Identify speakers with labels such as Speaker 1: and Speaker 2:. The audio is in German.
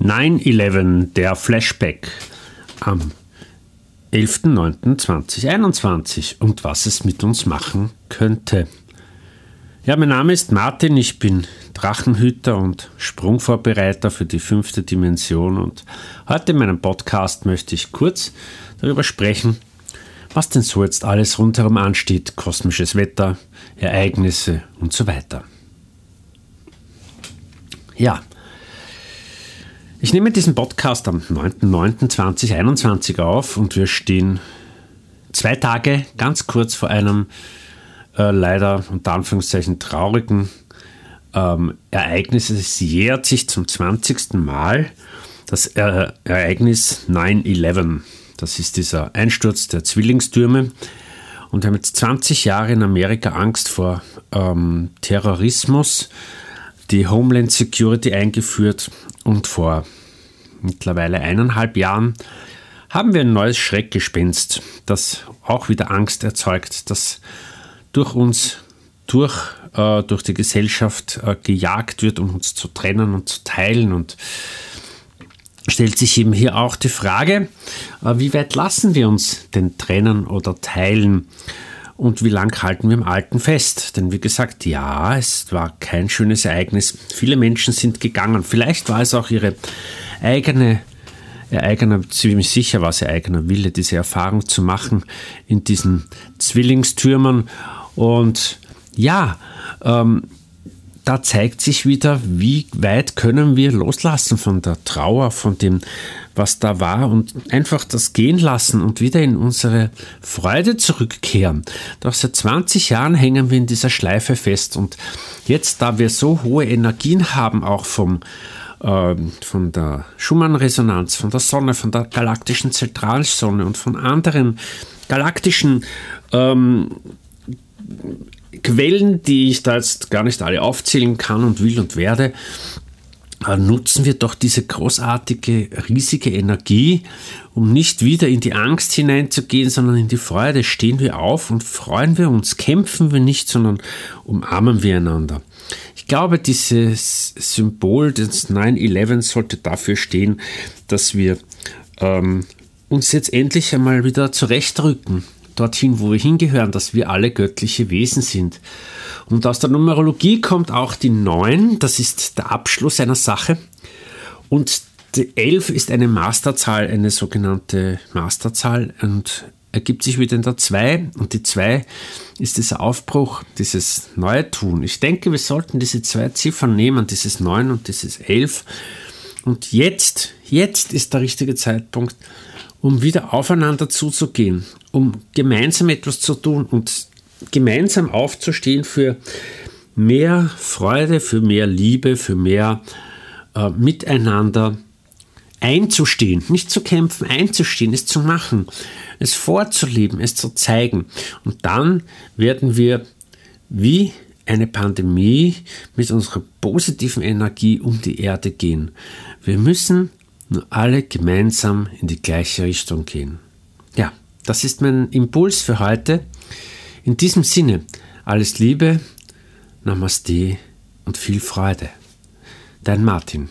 Speaker 1: 9-11, der Flashback am 11.09.2021 und was es mit uns machen könnte. Ja, mein Name ist Martin, ich bin Drachenhüter und Sprungvorbereiter für die fünfte Dimension und heute in meinem Podcast möchte ich kurz darüber sprechen, was denn so jetzt alles rundherum ansteht, kosmisches Wetter, Ereignisse und so weiter. Ja, ich nehme diesen Podcast am 9.9.2021 auf und wir stehen zwei Tage ganz kurz vor einem äh, leider unter Anführungszeichen traurigen ähm, Ereignis. Es jährt sich zum 20. Mal das äh, Ereignis 9-11. Das ist dieser Einsturz der Zwillingstürme. Und wir haben jetzt 20 Jahre in Amerika Angst vor ähm, Terrorismus, die Homeland Security eingeführt und vor mittlerweile eineinhalb Jahren haben wir ein neues Schreckgespenst, das auch wieder Angst erzeugt, das durch uns, durch, äh, durch die Gesellschaft äh, gejagt wird, um uns zu trennen und zu teilen. Und stellt sich eben hier auch die Frage, äh, wie weit lassen wir uns denn trennen oder teilen? Und wie lang halten wir im Alten fest? Denn wie gesagt, ja, es war kein schönes Ereignis. Viele Menschen sind gegangen. Vielleicht war es auch ihre eigene, ihr eigener, ziemlich sicher war es ihr eigener Wille, diese Erfahrung zu machen in diesen Zwillingstürmern. Und ja, ähm, da zeigt sich wieder, wie weit können wir loslassen von der Trauer, von dem, was da war und einfach das gehen lassen und wieder in unsere Freude zurückkehren. Doch seit 20 Jahren hängen wir in dieser Schleife fest und jetzt, da wir so hohe Energien haben, auch vom, äh, von der Schumann-Resonanz, von der Sonne, von der galaktischen Zentralsonne und von anderen galaktischen ähm, Quellen, die ich da jetzt gar nicht alle aufzählen kann und will und werde, nutzen wir doch diese großartige, riesige Energie, um nicht wieder in die Angst hineinzugehen, sondern in die Freude. Stehen wir auf und freuen wir uns, kämpfen wir nicht, sondern umarmen wir einander. Ich glaube, dieses Symbol des 9-11 sollte dafür stehen, dass wir ähm, uns jetzt endlich einmal wieder zurechtrücken, dorthin, wo wir hingehören, dass wir alle göttliche Wesen sind. Und aus der Numerologie kommt auch die 9, das ist der Abschluss einer Sache. Und die 11 ist eine Masterzahl, eine sogenannte Masterzahl und ergibt sich wieder in der 2. Und die 2 ist dieser Aufbruch, dieses neue Tun. Ich denke, wir sollten diese zwei Ziffern nehmen, dieses 9 und dieses 11. Und jetzt, jetzt ist der richtige Zeitpunkt, um wieder aufeinander zuzugehen, um gemeinsam etwas zu tun und gemeinsam aufzustehen für mehr Freude, für mehr Liebe, für mehr äh, Miteinander einzustehen, nicht zu kämpfen, einzustehen, es zu machen, es vorzuleben, es zu zeigen. Und dann werden wir wie eine Pandemie mit unserer positiven Energie um die Erde gehen. Wir müssen nur alle gemeinsam in die gleiche Richtung gehen. Ja, das ist mein Impuls für heute. In diesem Sinne, alles Liebe, Namaste und viel Freude. Dein Martin.